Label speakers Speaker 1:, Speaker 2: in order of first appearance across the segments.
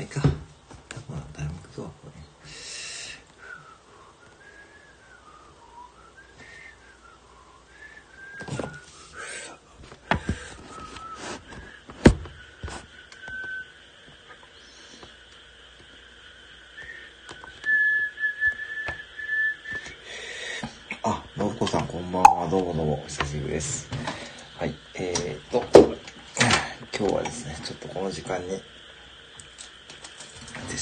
Speaker 1: あいいか。まあ、誰も行くわ、これ。あ、のぶこさん、こんばんは。どうもどうも、お久しぶりです。はい、えーと、今日はですね、ちょっとこの時間に、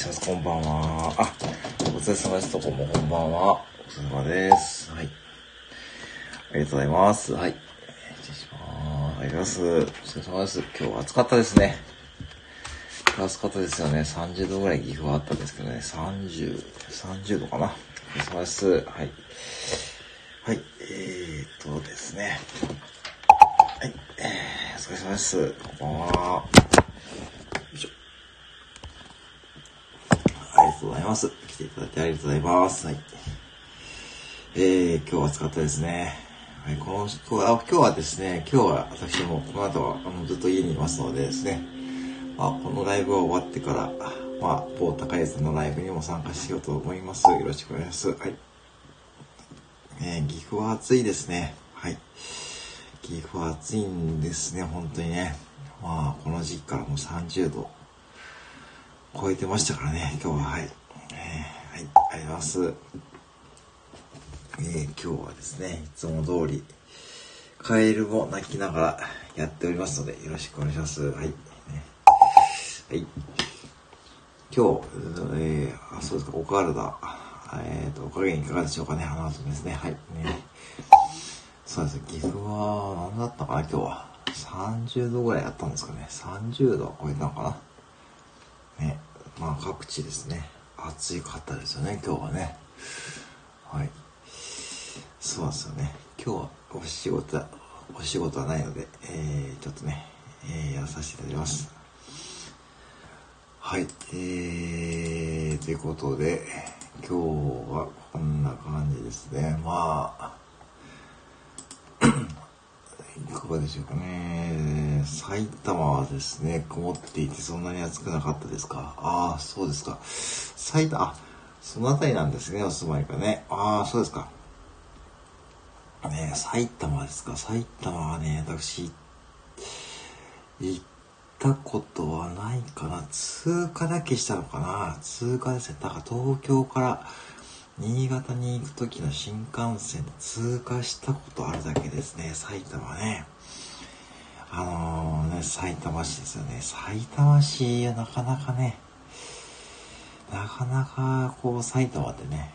Speaker 1: ます。こんばんは。あ、お疲れ様です。どこもこんばんは。お疲れ様です。はい。ありがとうございます。はい。失礼します。ありがとうございます。お疲れ様です。今日は暑かったですね。暑かったですよね。30度ぐらい岐阜はあったんですけどね。30、30度かな。お疲れ様です。はい。はい、えーとですね。はい、えー、お疲れ様です。こんばんは。よいしょ。ありがとうございます。来ていただいてありがとうございます。はい。えー、今日は暑かったですね。はい、この、今日は、あ今日はですね、今日は私もこの後はあのずっと家にいますのでですね、まあ、このライブが終わってから、まあ、某高江さんのライブにも参加しようと思います。よろしくお願いします。はい。ね岐阜は暑いですね。はい。岐阜は暑いんですね、本当にね。まあ、この時期からもう30度超えてましたからね、今日は、はい。ありがとうございます。えー今日はですね、いつも通り、カエルも鳴きながらやっておりますので、よろしくお願いします。はい。ねはい。今日、えー、あ、そうですか、お体、えっ、と、お加減いかがでしょうかね、花後ですね。はい。ね。そうです岐阜は、何だったかな、今日は。30度ぐらいあったんですかね。30度超えたのかな。ね。まあ、各地ですね。暑かったですよね、今日はね。はい。そうですよね。今日はお仕事、お仕事はないので、えー、ちょっとね、えー、やらさせていただきます。はい。えー、ということで、今日はこんな感じですね。まあ、いかがでしょうかね。埼玉はですね、曇っていてそんなに暑くなかったですか？ああ、そうですか。埼玉、あ、そのあたりなんですね、お住まいがね。ああ、そうですか。ね埼玉ですか？埼玉はね、私、行ったことはないかな。通過だけしたのかな。通過ですね。だから東京から新潟に行く時の新幹線通過したことあるだけですね。埼玉ね。あのね、埼玉市ですよね。埼玉市はなかなかね、なかなかこう埼玉ってね、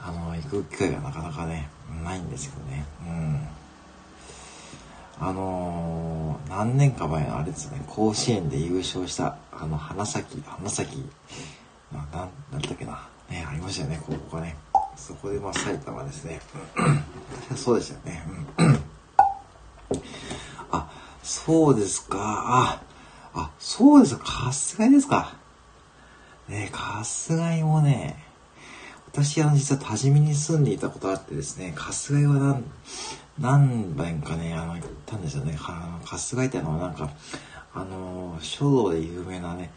Speaker 1: あの、行く機会がなかなかね、ないんですけどね。うん。あのー何年か前のあれですね、甲子園で優勝した、あの、花咲、花咲、な、なん、なんだっけな。ましたよね、高校がね。そこで、まあ、埼玉ですね。そうでしたよね。うんあ、そうですか。あ、あ、そうですか。春日井ですか。ね、春日井もね、私は実は多治見に住んでいたことあってですね、春日井は何、何遍かね、あの、行ったんですよね。は春日井ってあの、なんか、あの、書道で有名なね、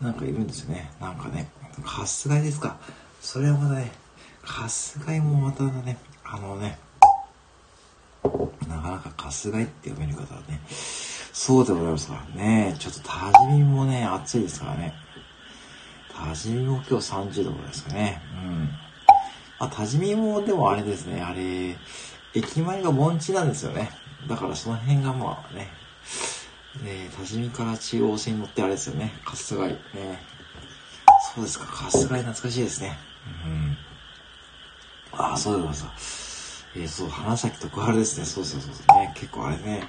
Speaker 1: なんかいるんですよね。なんかね、春日井ですか。それはまたね、春日井もまたね、あのね、なかなか春日井って読める方はね、そうでございますからね。ちょっと多治見もね、暑いですからね。多治見も今日30度ぐらいですかね。うん。あ、多治見もでもあれですね、あれ、駅前が盆地なんですよね。だからその辺がまあね、ね多治見から中央線に乗ってあれですよね。春日井。ね。そうですか、春日井懐かしいですね。うん。あ、そうでございます。えー、そう、花咲徳春ですね。そうそうそうそう。ね、結構あれね、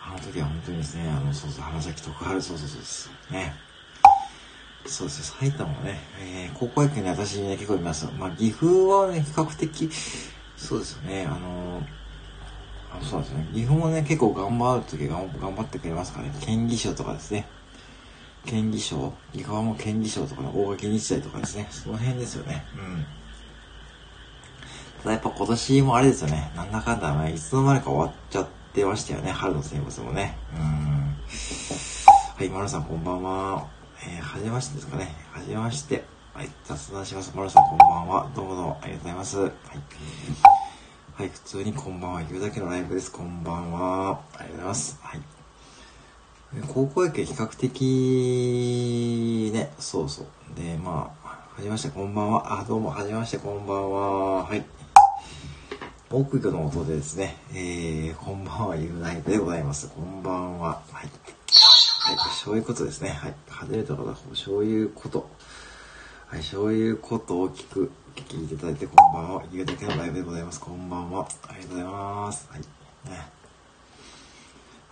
Speaker 1: あの時は本当にですね、あの、そうそう、花咲徳春、そうそうそうです。ね。そうですね、埼玉はね、えー、高校野球ね、私ね、結構います。まあ、岐阜はね、比較的、そうですよね、あのあそうですね、岐阜もね、結構頑張る時頑頑張ってくれますからね、県議賞とかですね。県議賞岐阜はもう県議賞とかの大垣日大とかですね、その辺ですよね。うん。ただやっぱ今年もあれですよね、なんだかんだ、ね、いつの間にか終わっちゃってましたよね、春の選抜もね。うん。ははい、マロさんこんばんは。えー、はじめましてですかね。はじめまして。はい、雑談します。マロさんこんばんは。どうもどうもありがとうございます。はい。はい、普通にこんばんは。言うだけのライブです。こんばんは。ありがとうございます。はい。高校野球比較的、ね、そうそう。で、まあ、はじめまして、こんばんは。あ、どうも、はじめまして、こんばんは。はい。木魚の音でですね、えー、こんばんは、ゆうないでございます。こんばんは。はい。はい、そういうことですね。はい。初めての方、そういうこと。はい、そういうことを聞く、聞いていただいて、こんばんは。ゆうだけのライブでございます。こんばんは。ありがとうございます。はい。ね。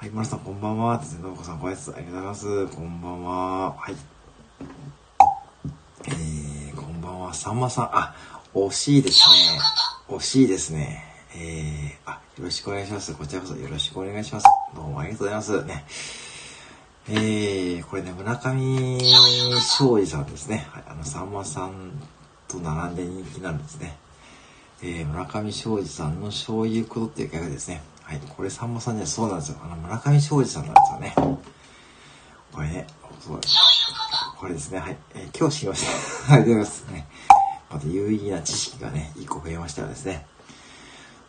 Speaker 1: はい、丸さん、こんばんは。ですね、のぶこさん、ご挨拶ありがとうございます。こんばんは。はい。えー、こんばんは。さんまさん、あ、惜しいですね。惜しいですね。えー、あ、よろしくお願いします。こちらこそよろしくお願いします。どうもありがとうございます。ね。えー、これね、村上昌司さんですね。はい、あの、さんまさんと並んで人気なんですね。えー、村上昌司さんのそういうことっていうギャグですね。はい、これさんまさんじゃそうなんですよ。あの、村上昌司さんなんですよね。これね、そうです。これですね、はい。えー、今日知りました。ありがとうございます。ね。また有意義な知識がね、一個増えましたよですね。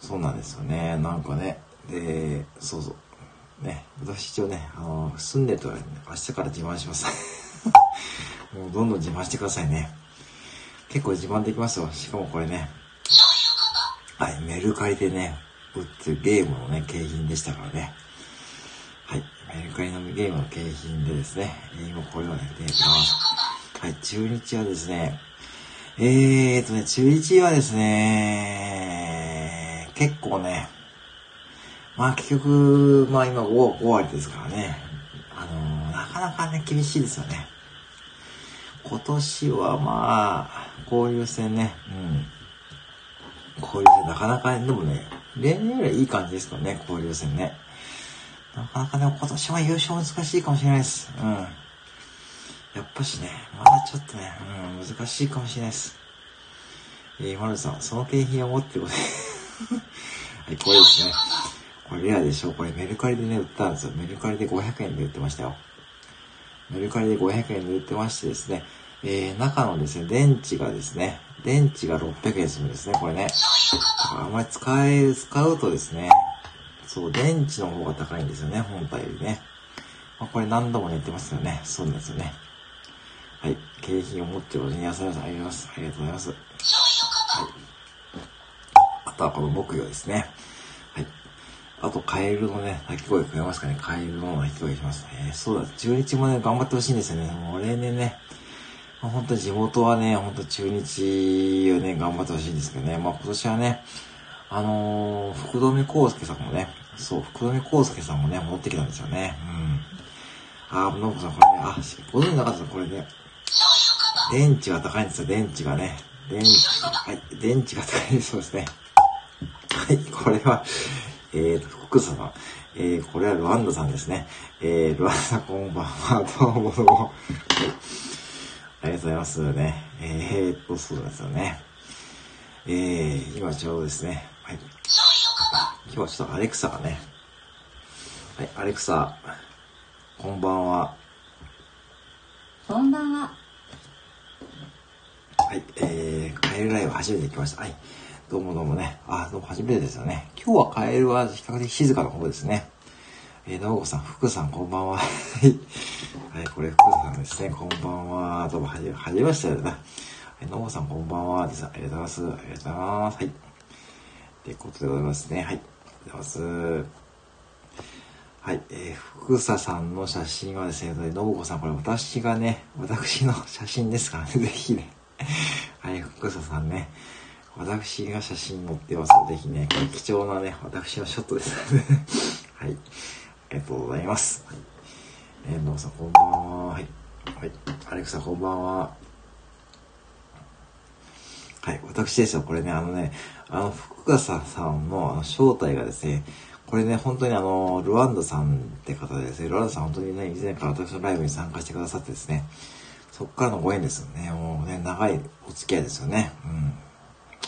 Speaker 1: そうなんですよね。なんかね。で、そうそう。ね、私一応ね、あの、住んでるとね、明日から自慢します。もうどんどん自慢してくださいね。結構自慢できますよ。しかもこれね。はい、メルカリでね、売ってるゲームのね、景品でしたからね。はい、メルカリのゲームの景品でですね、今これをね、出てます。はい、中日はですね、えーとね、中日はですね、結構ね、まあ結局、まあ今 5, 5割ですからね、あの、なかなかね、厳しいですよね。今年はまあ、交流戦ね、うん。交流戦なかなか、ねでもね、例年よりいい感じですからね、交流戦ね。なかなかね、今年は優勝難しいかもしれないです。うん。やっぱしね、まだちょっとね、うん、難しいかもしれないです。えー、マルさん、その景品を持ってこと はい、これですね。これレアでしょ？これメルカリでね、売ったんですよ。メルカリで500円で売ってましたよ。メルカリで500円で売ってましてですね、えー、中のですね、電池がですね、電池が600円するんですね、これね。あんまり使え、使うとですね、そう、電池の方が高いんですよね、本体よりね。まあ、これ何度も言ってますよね。そうなんですよね。はい。景品を持ってることに癒されます。ありがとうございます。ありがとうございます。はい。あとはこの木魚ですね。はい。あと、カエルのね、鳴き声聞こえますかね。カエルの鳴き声します。えー、そうだ。中日もね、頑張ってほしいんですよね。もう例年ね、本当に地元はね、本当中日をね、頑張ってほしいんですけどね。まあ今年はね、あのー、福留康介さんもね、そう、福留康介さんもね、戻ってきたんですよね。うん。あ、のぶさん、これね、あ、ご存知なかったこれね。電池が高いんですよ、電池がね。電池、はい、電池が高いそうですね。はい、これは、えーと、福さん。えー、これはルワンダさんですね。えー、ルワンダさんこんばんは、どうもどうも。ありがとうございますね。えー、っと、そうですよね。えー、今ちょうどですね。はい。今日はちょっとアレクサがね。はい、アレクサ、こんばんは。
Speaker 2: こんばんは。
Speaker 1: はい、えー、カエルライブ初めて来ました。はい。どうもどうもね。あ、どうも初めてですよね。今日はカエルは比較的静かな方ですね。えー、のごさん、福さん、こんばんは。はい。はい、これ、福さんですね。こんばんは。どうも、はじめ、はじめましてだな。はい、のごさん、こんばんは。ありがとうございます。ありがとうございます。はい。ということでございますね。はい。ありがとうございます。はい。えー、福佐さんの写真はですね、のぼこさん、これ私がね、私の写真ですからね、ぜひね。はい、福佐さんね。私が写真載ってますので、ぜひね、これ貴重なね、私のショットですので、はい。ありがとうございます。はい。えー、のさん、こんばんは。はい。はい。アレクサ、こんばんは。はい。私ですよ。これね、あのね、あの、福笠さんのあの正体がですね、これね、本当にあの、ルワンダさんって方でですね、ルワンダさん本当にね、以前から私のライブに参加してくださってですね、そっからのご縁ですよね。もうね、長いお付き合いですよね。うん。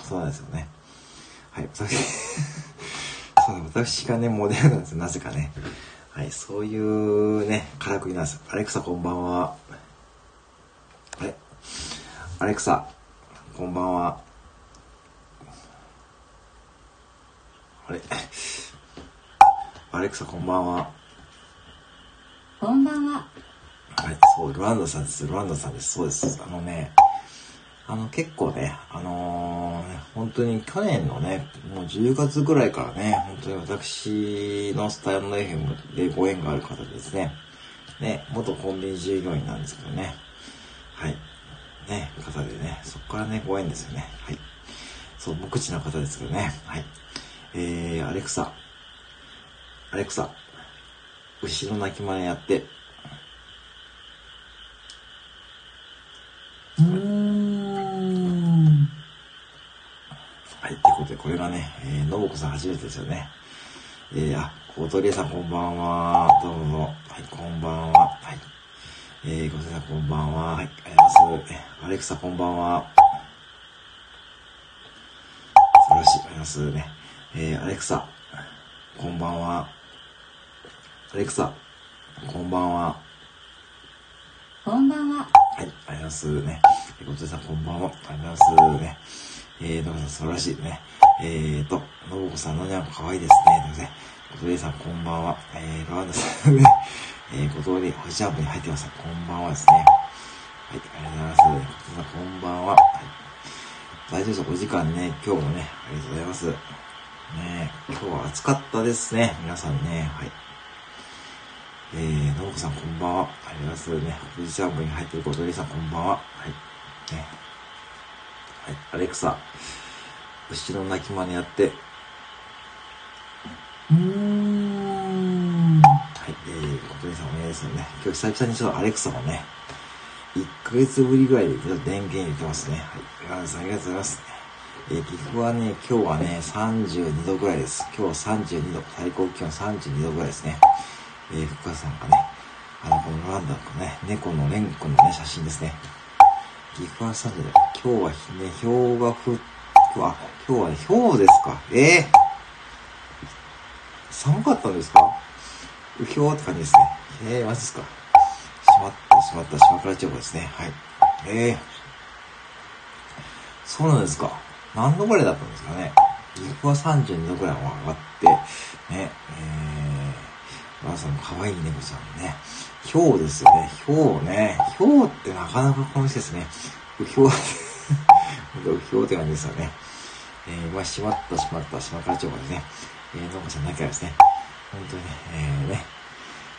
Speaker 1: そうなんですよね。はい。私 そう私がね、モデルなんですよ。なぜかね。はい、そういうね、からくりなんです。アレクサこんばんは。あれアレクサ、こんばんは。あれ？アレクサこんばんは。
Speaker 2: こんばんは。
Speaker 1: はい、そう、ルワンダさんです。ルワンダさんです。そうです。あのね、あの結構ね、あのー本当に去年のね、もう10月ぐらいからね、本当に私のスタイルの FM でご縁がある方ですね。ね、元コンビニ従業員なんですけどね。はい。ね、方でね、そこからね、ご縁ですよね。はい。そう、無口な方ですけどね。はい。えー、アレクサ。アレクサ。牛の鳴き真似やって。
Speaker 2: うーん。
Speaker 1: はい、ということで、これがね、えー、のぼこさん初めてですよね。えー、あ、小鳥さんこんばんは。どうぞ。はい、こんばんは。はい。えー、小鳥さんこんばんは。はい、ありがとうございます。えアレクサこんばんは。素晴らしい。あますね。えー、アレクサ、こんばんは。アレクサ、こんばんは。
Speaker 2: こんばんは。
Speaker 1: はい、ありがとうございますね。えー、ごつさんこんばんは。ありますね。えー、のぶさん素晴らしいね。えーと、のぶこさんのにゃんこかわいいですね。ということで、ごとりさんこんばんは。えー、ロワンダさんね。えー、ごとり、ホジャンプに入ってます。こんばんはですね。はい、ありがとうございます。ごとさんこんばんは。はい。大丈夫ですお時間ね、今日もね、ありがとうございます。ね今日は暑かったですね。皆さんね。はい。えー、のぶこさんこんばんは。ありがとうございますね。富士山部に入ってることりさんこんばんは。はい。ね。はい。アレクサ、牛の鳴き真似やって。
Speaker 2: うーん。
Speaker 1: はい。えー、ことりさんお願いですよね。今日久々にちょっとアレクサをね、1ヶ月ぶりぐらいでちょっと電源入れてますね。はい。ありがとうございます。えー、岐阜はね、今日はね、32度ぐらいです。今日は32度、最高気温32度ぐらいですね。えー、福川さんがね、あの、このランダムのね、猫のレン君のね、写真ですね。岐阜は32度。今日はひね、氷が降っ、今日は、今日はね、氷ですか？ええ寒かったんですか？うひょーって感じですね。ええー、マジですか？しまった、しまった、島倉地方ですね。はい。ええー。そうなんですか。何度ぐらいだったんですかね？岐阜は32度ぐらいも上がって、ね、えー、まさんの可愛い猫ちゃんね。ひょうですよね。ひょうね。ひょうってなかなかこの季節ね。うひょう、うひょうって感じですよね。えー、まあ、しまった、しまった、島倉町までね。えー、のこちゃんだけはですね。本当にね、えー、ね。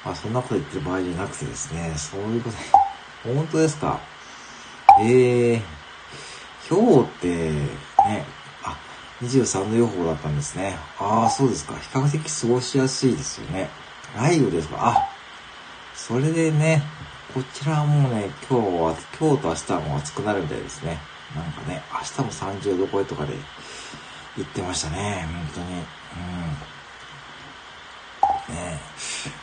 Speaker 1: まあ、そんなこと言ってる場合じゃなくてですね、そういうこと、本当ですか？えー、ひょうって、ね、あ、23度予報だったんですね。ああ、そうですか。比較的過ごしやすいですよね。雷雨ですか？あ、それでね、こちらはもうね、今日は、今日と明日はもう暑くなるみたいですね。なんかね、明日も30度超えとかで言ってましたね。本当に。うん。ね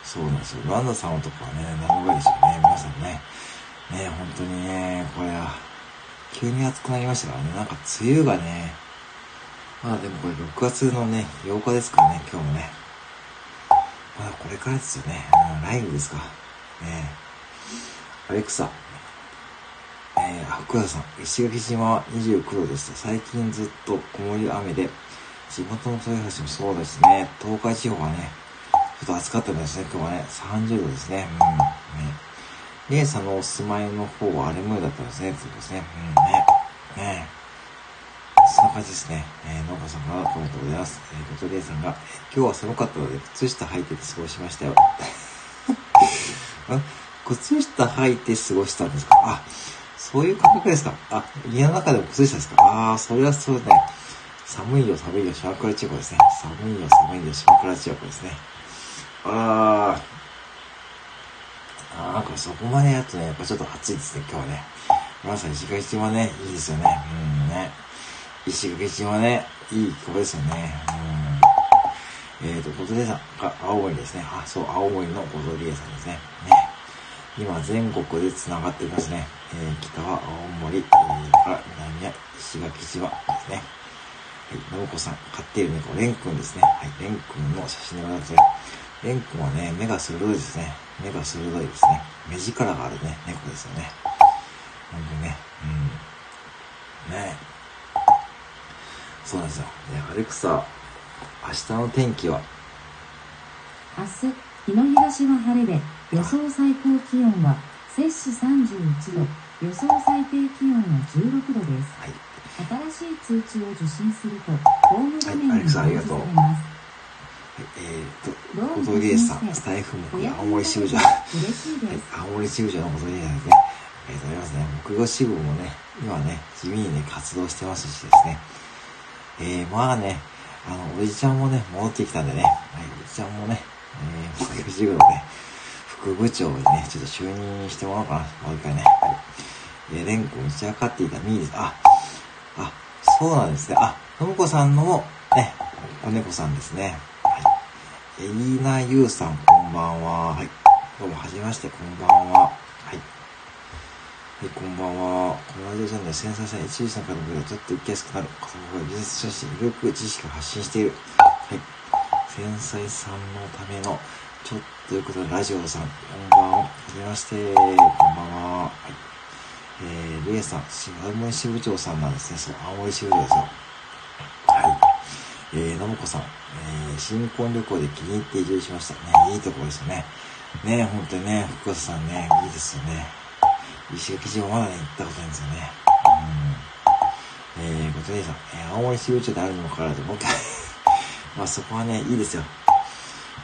Speaker 1: そうなんですよ。ランダさんのとこはね、何度ぐらいでしょうね。皆さんね。ね本当にね、これは、急に暑くなりましたからね。なんか梅雨がね、まあでもこれ6月のね、8日ですからね、今日もね。まだこれからですよね。うん、雷雨ですか。ねアレクサ。えー、福田さん。石垣島は29度です。最近ずっと曇り雨で、地元の豊橋もそうですね。東海地方はね、ちょっと暑かったですね。今日はね、30度ですね。うん。ね。レイさんのお住まいの方は荒れ模様だったんですね。そうですね。うん、ね。ねそんな感じですね。えー、のこさんからコメントございます。えー、ごとりえさんが、今日は寒かったので、靴下履いてて過ごしましたよ。靴下履いて過ごしたんですか？あ、そういう感覚ですか？あ、家の中でも靴下ですか？ああ、それはそうね。寒いよ、寒いよ、島倉地方ですね。寒いよ、寒いよ、島倉地方ですね。ああ、なんかそこまでやるとね、やっぱちょっと暑いですね、今日はね。皆さん、石垣島ね、いいですよね。うんね。石垣島ね、いい気候ですよね。うん。えっ、ー、と、小鳥さんが青森ですね。あ、そう、青森の小鳥さんですね。ね。今、全国で繋がっていますね。えー、北は青森、えー、から南は石垣島ですね。はい、信子さん、飼っている猫、レン君ですね。はい、レン君の写真でございますね。レン君はね、目が鋭いですね。目が鋭いですね。目力があるね、猫ですよね。ほんとね。うん。ねそうなんですよ。ね、アレクサ、明日の天気は？
Speaker 2: 明日、日の東は晴れで、予想最高気温は摂氏31度、予想最低気温は16度です。
Speaker 1: はい。
Speaker 2: 新しい通知を受信すると、ホーム画面に表示されます。
Speaker 1: えー、っと、
Speaker 2: どうも
Speaker 1: 小峠ゲイさん、スタイフも青森支部長。はい
Speaker 2: です。、
Speaker 1: 青森支部長のことにですね、ありがとうございますね。木曜支部もね、今ね、地味にね、活動してますしですね。えー、まあね、あの、おじちゃんもね、戻ってきたんでね、はい、おじちゃんもね、えー、木曜支部のね、副部長にね、ちょっと就任してもらおうかな、もう一回ね。はい。えー、レンコ打ち明かっていたミーです。あ、あ、そうなんですね。あ、のむこさんの、ね、お猫さんですね。はい。エリーナユウさん、こんばんは。はい。どうも、はじめまして、こんばんは。はい。はい、こんばんは。このラジオチャンネル、繊細さん、一流さんからの声がちょっと受けやすくなる。言葉が技術書士、よく知識を発信している。はい。繊細さんのための、ちょっとということで、ラジオさん、こんばんは。はじめまして、こんばんは。はい。えー、リエさん、し青森支部長さんなんですね。そう、青森支部長ですよ。はい。えー、のむこさん、えー、新婚旅行で気に入って移住しました。ね、いいとこですよね。ね、本当にね、福岡さんね、いいですよね。石垣島まだね、行ったことないんですよね。うん。えー、ごとりさん、えー、青森支部長であるにもかかわらず、もう一回まあそこはね、いいですよ。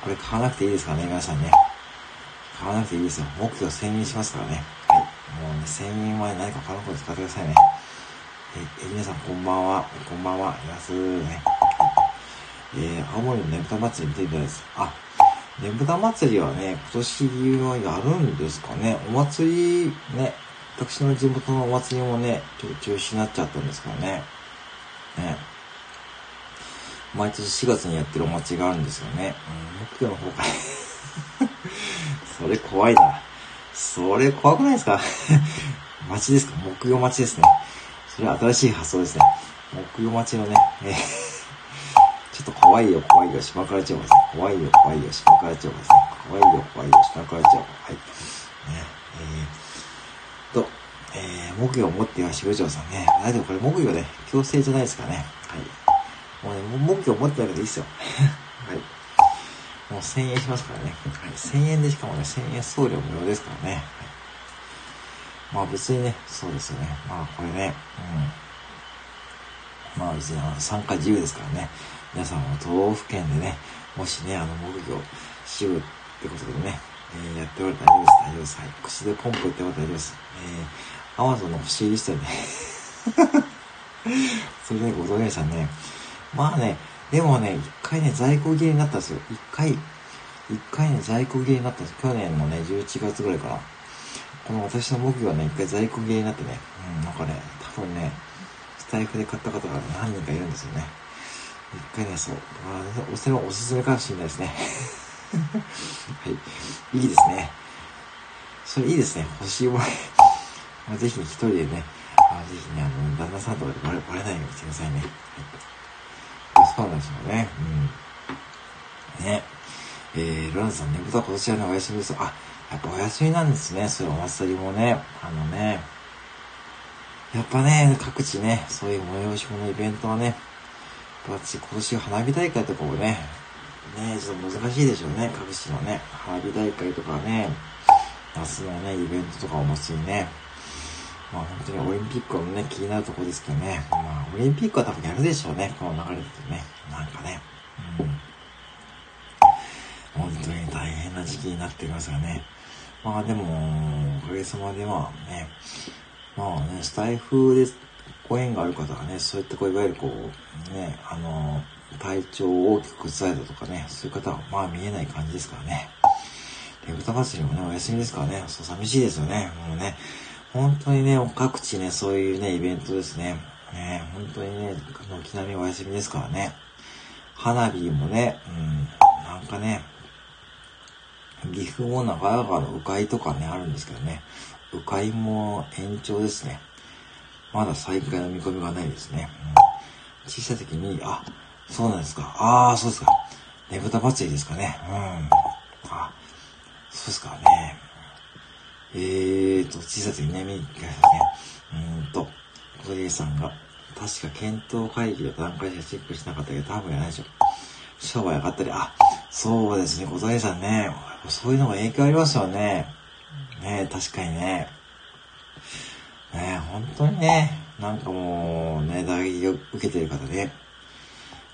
Speaker 1: これ買わなくていいですからね、皆さんね。買わなくていいですよ。目標1000円しますからね。はい。もうね、1000円は何か他のこと使ってくださいね。え、え、皆さんこんばんは。こんばんは。いますね。えー、青森のねぶた祭り見てみたいです。あ、ねぶた祭りはね、今年はやるんですかね。お祭り、ね、私の地元のお祭りもね、ちょっと中止になっちゃったんですからね。ね。毎年4月にやってるお祭りがあるんですよね。うん、木曜の方から。それ怖いな。それ怖くないですか？町ですか？木曜町ですね。それは新しい発想ですね。木曜町のね、えー ちょっと怖いよ、怖いよ、島から町ですね。怖いよ、怖いよ、島から町ですね。怖いよ、怖いよ、島から町。はい。ね、えー、と、えー、木曜を持っては支部長さんね。あ、でもこれ木曜ね、強制じゃないですかね。はい。もうね、もう木曜持ってなくていいっすよ。はい。もう1000円しますからね。はい。1000円でしかもね、1000円送料無料ですからね。はい。まあ別にね、そうですよね。まあこれね、うん。まあ別にあの参加自由ですからね。皆さんも都道府県でね、もしね、あの、木魚、支部ってことでね、えー、やっておられたら大丈夫です。大丈夫です。はい。口でポンプっておられたら大丈夫です。えー、アマゾンの欲しいリストにね、それでご存知さんね、まあね、でもね、一回ね、在庫切れになったんですよ。一回、一回ね、在庫切れになったんです。去年のね、11月ぐらいかな。この私の木魚はね、一回在庫切れになってね、うん、なんかね、多分ね、スタイフで買った方が、何人かいるんですよね。一回ね、そう。あーそれもおすすめかもしれないですね。はい。いいですね。それいいですね。欲しいもの。まあ、ぜひ一人でね、あぜひね、あの、旦那さんとかでバレバレないようにしてくださいね。はい。そうなんですよね。うん。ね。えー、ロランさんね、豚は今年はね、お休みです。あ、やっぱお休みなんですね。そういうお祭りもね。あのね。やっぱね、各地ね、そういう催し物イベントはね、私今年花火大会とかもね、ねちょっと難しいでしょうね、各地のね。花火大会とかね、夏のね、イベントとかお祭りね。まあ本当にオリンピックもね、気になるところですけどね。まあオリンピックは多分やるでしょうね、この流れだとね。なんかね。うん。本当に大変な時期になっていますがね。まあでも、おかげさまでまあね、まあね、スタイフでご縁がある方はね、そういったこう、いわゆるこう、ね、あの、体調を大きく崩されたとかね、そういう方はまあ見えない感じですからね。で、歌祭りもね、お休みですからね、そう寂しいですよね。もうね、本当にね、各地ね、そういうね、イベントですね。ね、本当にね、軒並みお休みですからね。花火もね、うん、なんかね、岐阜も長良川の鵜飼とかね、あるんですけどね。鵜飼も延長ですね。まだ再開の見込みがないですね。うん、小さい時に、あ、そうなんですか。ああ、そうですか。ねぶた祭りですかね。うん。あ、そうですかね。えーと、小さい時にね、見に行きましたね。うーんと、小鳥さんが、確か検討会議の段階しかチェックしなかったけど、多分やないでしょう。商売上がったり、あ、そうですね、小鳥さんね、そういうのが影響ありますよね。ね確かにね。ね本当にね、なんかもう、ね、打撃を受けてる方ね、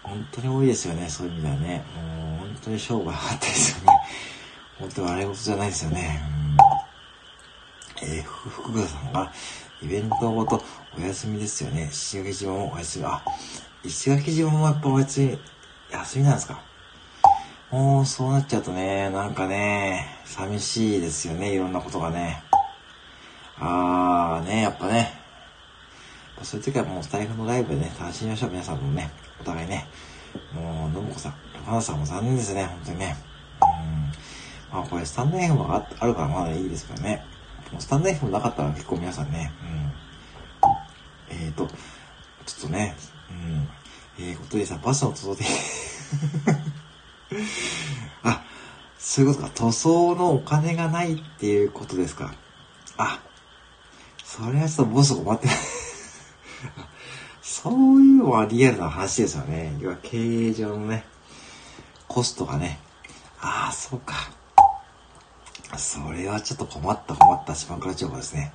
Speaker 1: 本当に多いですよね、そういう意味ではね。もう、本当に商売上がったですよね。本当に笑い事じゃないですよね。えー、福田さんが、イベントごとお休みですよね。石垣島もお休み。あ、石垣島もやっぱお休み、休みなんですか？もうそうなっちゃうとね、なんかね、寂しいですよね、いろんなことがね。あーね、やっぱね。そういう時はもうスタイフのライブでね、楽しみましょう、皆さんもね。お互いね。もう、のぶこさん、花さんも残念ですね、本当にね。うん。まあこれ、スタンド FM があるからまだいいですけどね。スタンド FM なかったら結構皆さんね、うん。えーと、ちょっとね、うん。えー、ことでさ、バスの塗装であ、そういうことか。塗装のお金がないっていうことですか。あ、それはちょっとボス困って ない。そういうのはリアルな話ですよね。要は経営上のね、コストがね。ああ、そうか。それはちょっと困った困った島倉町ですね。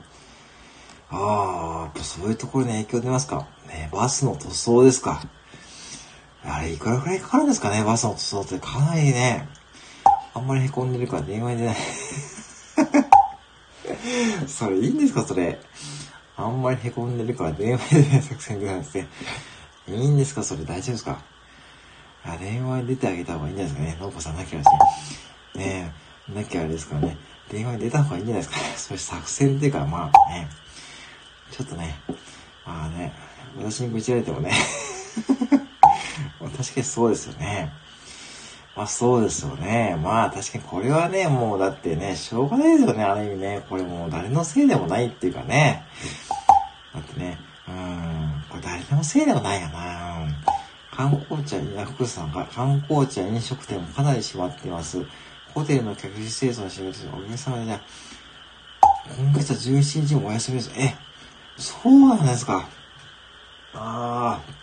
Speaker 1: ああ、やっぱそういうところに影響出ますか？ね、バスの塗装ですか。あれ、いくらくらいかかるんですかね、バスの塗装ってかなりね、あんまり凹んでるから電話に出ない。それいいんですか、それ。あんまり凹んでるから電話で出ない作戦でなんですね。いいんですか、それ大丈夫ですか？あ電話に出てあげた方がいいんじゃないですかね。農家さんなきゃですね。ねえ、なきゃあれですからね。電話に出た方がいいんじゃないですかね。それ作戦っていうか、まあね、ちょっとね、まあね、私に愚痴られてもね 確かにそうですよね。まあそうですよね。まあ確かにこれはね、もうだってね、しょうがないですよね、ある意味ね。これもう誰のせいでもないっていうかね。だってね、うん、これ誰でもせいでもないよな。観光地や、福さんが観光地や飲食店もかなり閉まっています。ホテルの客室清掃の仕事でお客様で、今月は17日もお休みです。え、そうなんですか。ああ。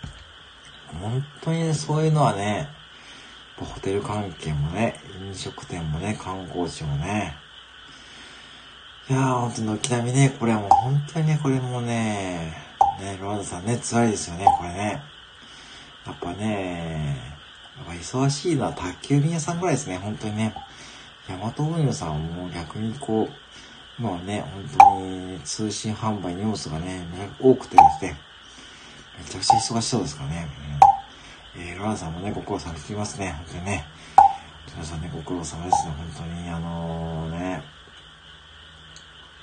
Speaker 1: 本当にね、そういうのはね、ホテル関係もね、飲食店もね、観光地もね。いやー、本当に軒並みね、これはもう本当にね、これもね、ね、ロードさんね、辛いですよね、これね。やっぱね、やっぱ忙しいのは宅急便屋さんぐらいですね、本当にね。ヤマト運輸さんも逆にこう、今はね、本当に通信販売荷物がね、多くてですね、めちゃくちゃ忙しそうですからね。うん、えー、ロランさんもね、ご苦労さん聞きますね。本当にね。皆さんね、ご苦労様ですね。本当に、あのー、ね。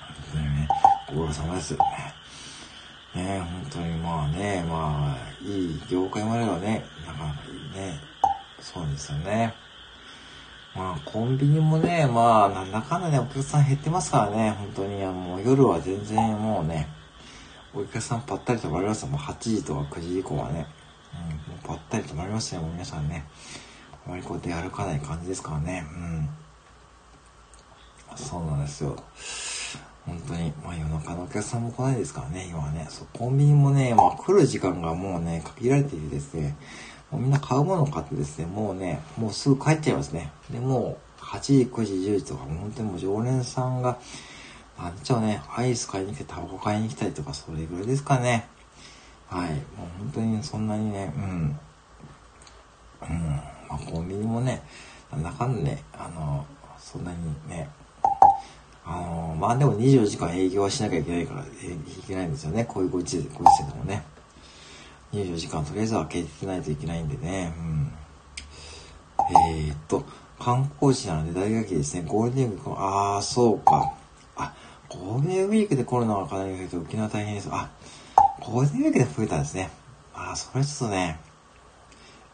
Speaker 1: 本当にね、ご苦労様ですね。ね本当にまあね、まあ、いい業界まではね、なかなかいいね。そうですよね。まあ、コンビニもね、まあ、なんだかんだね、お客さん減ってますからね、本当に、あの、夜は全然もうね、お客さんぱったりとまりますよ。もう8時とか9時以降はね。うん、もうぱったりとまりますよ、もう皆さんね。あまりこう出歩かない感じですからね。うん。そうなんですよ。本当に、まあ夜中のお客さんも来ないですからね、今はね。そう、コンビニもね、まあ来る時間がもうね、限られていてですね、もうみんな買うものを買ってですね、もうね、もうすぐ帰っちゃいますね。で、もう8時、9時、10時とか、もう本当にもう常連さんが、あっちゃね、アイス買いに来て、タバコ買いに来たりとか、それぐらいですかね。はい。もう本当にそんなにね、うん。うん。まあ、コンビニもね、なんだかんだね、あの、そんなにね、あの、まあでも24時間営業はしなきゃいけないから、いけないんですよね。こういうご時世、ご時世でもね。24時間とりあえずは開けてないといけないんでね。うん。えー、っと、観光地なので大学ですね、ゴールデンウィーク、ああ、そうか。あゴールデンウィークでコロナがかなり増えて沖縄大変です。あ、ゴールデンウィークで増えたんですね。あ、それちょっとね、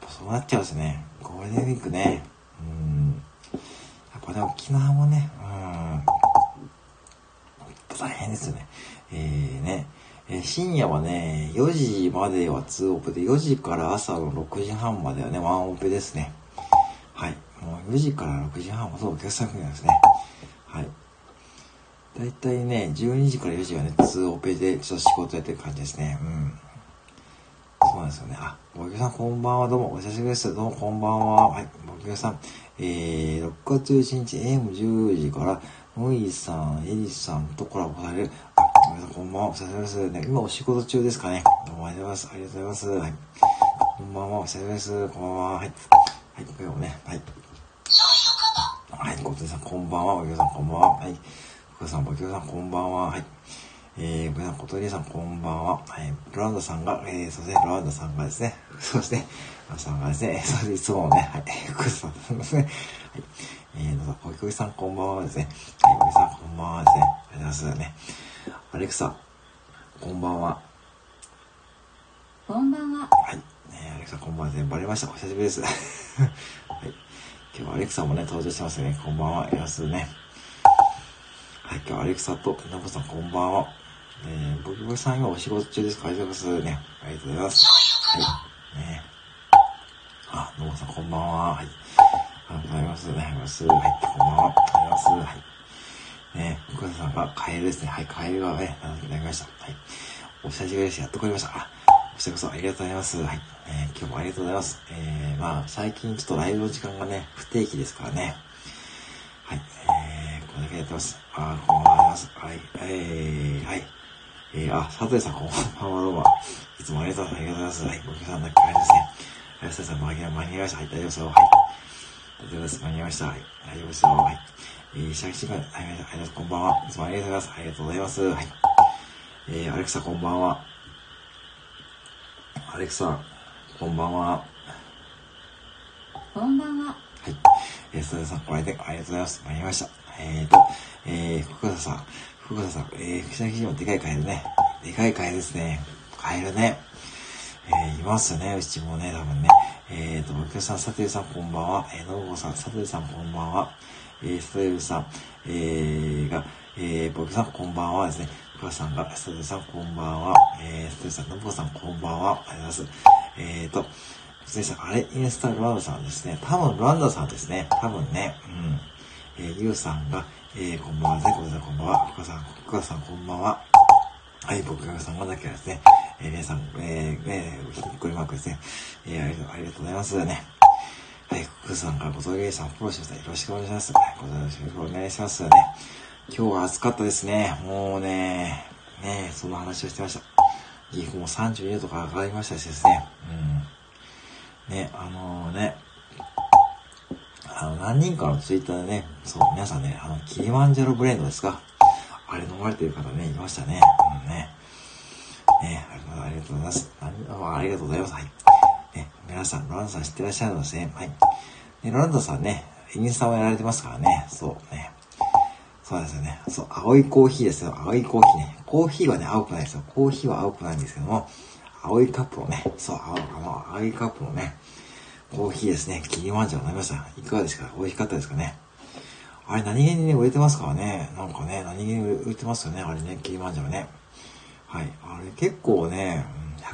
Speaker 1: そうなっちゃうんですね。ゴールデンウィークね。うん。やっぱね、沖縄もね、うん。大変ですよね。えー、ね。え、深夜はね、4時までは2オペで、4時から朝の6時半まではね、ワンオペですね。はい。もう4時から6時半ほどお客さん来るんですね。はい。だいたいね、12時から4時はね、通オペでちょっと仕事やってる感じですね。うん。そうなんですよね。あ、ボキさんこんばんは。どうも、お久しぶりです。どうもこんばんは。はい、ボキさん。えー、6月11日 AM10 時から、ノイさん、エリさんとコラボされる。こんばんは。お久しぶりです。ね、今お仕事中ですかね。どうもありがとうございます。ありがとうございます。はい。こんばんは。お久しぶりです。こんばんは。はい。はい、今日もね、はい。はい、小手さん、こんばんは。お客さん、こんばんは。はい。福さん、ボキさん、こんばんは。はい。えー、皆さん、小鳥さん、こんばんは。はい。ロランドさんが、えー、そして、ロランドさんがですね、そして、ロさんがですね、そして、いつもね、はい。福さんですね。はい。えー、のさん、小さん、こんばんはですね。はい、小木さん、こんばんはですね。ありがとうございますね。アレクサ、こんばんは。
Speaker 2: こんばんは。
Speaker 1: はい。ねアレクサ、こんばんはですね。バレました。お久しぶりです。はい。今日はアレクサもね、登場してますね。こんばんは。いますね。はい、今日はアレクサと、ナボさんこんばんは。えー、僕さん今お仕事中ですかありがとうございますね。ありがとうございます。はい。ねあ、ナボさんこんばんは。はい。ありがとうございます。ね、あります。はい、こんばんは。ありがとうございます。はい。ね福田さんがカエルですね。はい、カエルがね、なりました。はい。お久しぶりです。やっと来れました。あ、こちらこそありがとうございます。はい。えー、今日もありがとうございます。えー、まあ、最近ちょっとライブの時間がね、不定期ですからね。はい。えー、これだけやってます。あ、こんばんは。はい。えー、はい。えー、あ、佐藤さん、こんばんは、どうも。いつもありがとうございます。はい。ごきさんだけあれですね。佐藤さん、間に合いました。はい、大丈夫ですよ。はい。大丈夫です。間に合いました。はい。大丈夫ですよ。はい。えー、シャキシカ、はい、ありがとうございます。こんばんは。いつもありがとうございます。ありがとうございます。はい。えー、アレクサ、こんばんは。アレクサ、こんばんは。
Speaker 2: こんばんは。は
Speaker 1: い。えー、それさん、これでありがとうございます。間に合いました。えーと、えー、福田さん、福田さん、えー、藤崎市もでかいカエルね。でかいカエルですね。カエルね。えー、いますね、うちもね、多分ね。えーと、僕さん、佐藤さん、こんばんは。えー、のぶこさん、佐藤さん、こんばんは。えー、佐藤さん、えー、が、えー、僕さん、こんばんはですね。福田さんが、佐藤さん、こんばんは。えー、佐藤さん、のぶこさん、こんばんは。ありがとうございます。えーと、藤さん、あれ、インスタグラムさんですね。多分、ランダさんですね。多分ね。うん。えー、ゆうさんが、えー、こんばんはですね。こんこんばんは。福田さん、福田さん、こんばんは。はい、僕がさんまだけはですね。えー、皆さん、えー、えー、ひっこりマークですね。えー、ありがとう、ありがとうございますね。はい、福さんからご届けさん、フォローしました。よろしくお願いします。はい、ごよろしくお願いしますね。今日は暑かったですね。もうね、ねその話をしてました。岐阜も32度とか上がりましたしですね。うん。ね、あのー、ね、あの、何人かのツイッターでね、そう、皆さんね、あの、キリマンジャロブレンドですかあれ飲まれてる方ね、いましたね。うんね。ね、ありがとうございます。ありがとうございます。はい。ね、皆さん、ロランドさん知ってらっしゃるんですね。はい。ね、ロランドさんね、インスタをやられてますからね。そうね。そうですよね。そう、青いコーヒーですよ。青いコーヒーね。コーヒーはね、青くないですよ。コーヒーは青くないんですけども、青いカップをね、そう、青、あの、青いカップのね、コーヒーですね。キリマンジャロ飲みました。いかがですか？美味しかったですかね？あれ何気にね、売れてますからね。なんかね、何気に売れてますよね。あれね、キリマンジャロね。はい。あれ結構ね、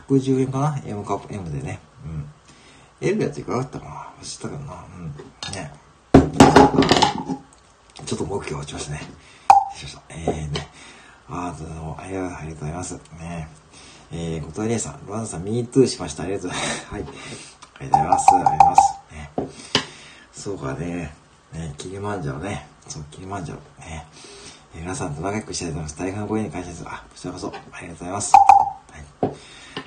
Speaker 1: 110円かな ?M カップ M でね。うん。L のやついかがだったかな？知ったけどな。うん。ね。ちょっと目標落ちましたね。しました。えーね。あー、どうも、ありがとうございます。ねえー、小鳥さん、ロランさん、ミートゥーしました。ありがとうございます。はい。ありがとうございます。ありがとうございます。ね。そうかね。ね、キリマンジャロね。そう、キリマンジャロ。ね。皆さんと仲良くしたいと思います。大変ご縁に感謝です。あ、こちらこそ、ありがとうございます。はい。